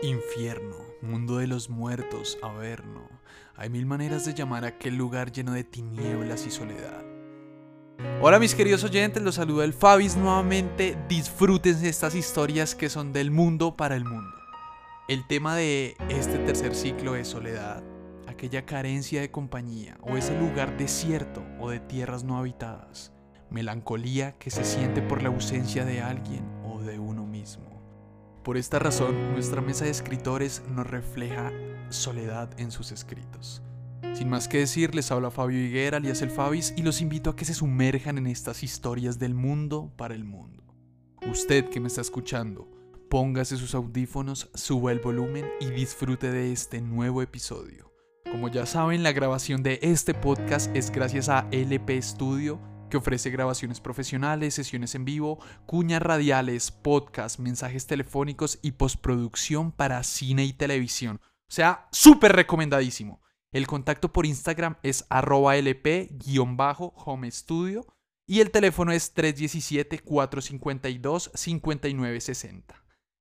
Infierno, mundo de los muertos, averno. Hay mil maneras de llamar a aquel lugar lleno de tinieblas y soledad. Hola mis queridos oyentes, los saluda el Fabis nuevamente. Disfruten estas historias que son del mundo para el mundo. El tema de este tercer ciclo es soledad, aquella carencia de compañía o ese lugar desierto o de tierras no habitadas, melancolía que se siente por la ausencia de alguien Por esta razón, nuestra mesa de escritores nos refleja soledad en sus escritos. Sin más que decir, les habla Fabio Higuera, alias el Fabis, y los invito a que se sumerjan en estas historias del mundo para el mundo. Usted que me está escuchando, póngase sus audífonos, suba el volumen y disfrute de este nuevo episodio. Como ya saben, la grabación de este podcast es gracias a LP Studio, que ofrece grabaciones profesionales, sesiones en vivo, cuñas radiales, podcasts, mensajes telefónicos y postproducción para cine y televisión. O sea, súper recomendadísimo. El contacto por Instagram es arroba lp-home studio y el teléfono es 317-452-5960.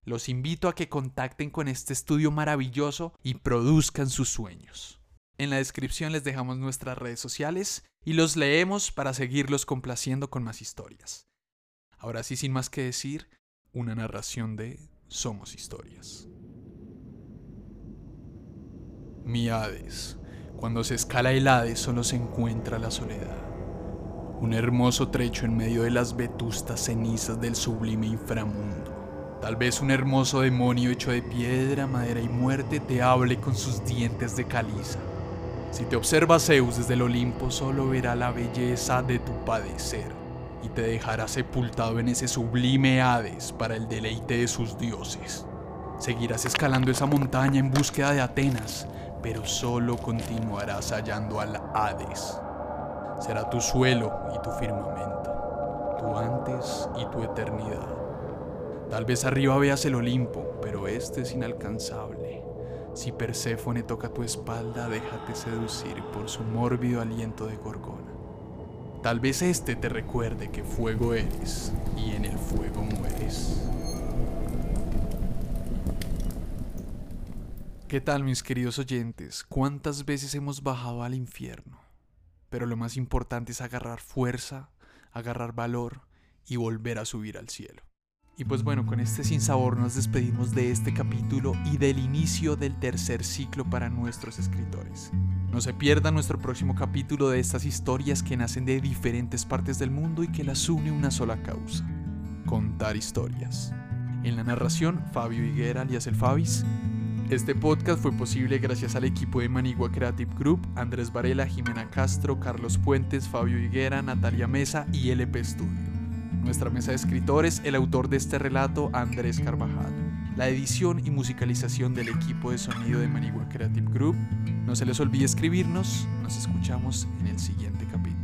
Los invito a que contacten con este estudio maravilloso y produzcan sus sueños. En la descripción les dejamos nuestras redes sociales y los leemos para seguirlos complaciendo con más historias. Ahora sí, sin más que decir, una narración de Somos Historias. Mi Hades. Cuando se escala el Hades solo se encuentra la soledad. Un hermoso trecho en medio de las vetustas cenizas del sublime inframundo. Tal vez un hermoso demonio hecho de piedra, madera y muerte te hable con sus dientes de caliza si te observa Zeus desde el Olimpo, solo verá la belleza de tu padecer y te dejará sepultado en ese sublime Hades para el deleite de sus dioses. Seguirás escalando esa montaña en búsqueda de Atenas, pero solo continuarás hallando al Hades. Será tu suelo y tu firmamento, tu antes y tu eternidad. Tal vez arriba veas el Olimpo, pero este es inalcanzable si Perséfone toca tu espalda, déjate seducir por su mórbido aliento de gorgona. Tal vez este te recuerde que fuego eres y en el fuego mueres. ¿Qué tal mis queridos oyentes? ¿Cuántas veces hemos bajado al infierno? Pero lo más importante es agarrar fuerza, agarrar valor y volver a subir al cielo. Y pues bueno, con este sinsabor nos despedimos de este capítulo y del inicio del tercer ciclo para nuestros escritores. No se pierda nuestro próximo capítulo de estas historias que nacen de diferentes partes del mundo y que las une una sola causa, contar historias. En la narración, Fabio Higuera alias el Fabis. Este podcast fue posible gracias al equipo de Manigua Creative Group, Andrés Varela, Jimena Castro, Carlos Puentes, Fabio Higuera, Natalia Mesa y LP Studio nuestra mesa de escritores, el autor de este relato, Andrés Carvajal. La edición y musicalización del equipo de sonido de Manigua Creative Group. No se les olvide escribirnos, nos escuchamos en el siguiente capítulo.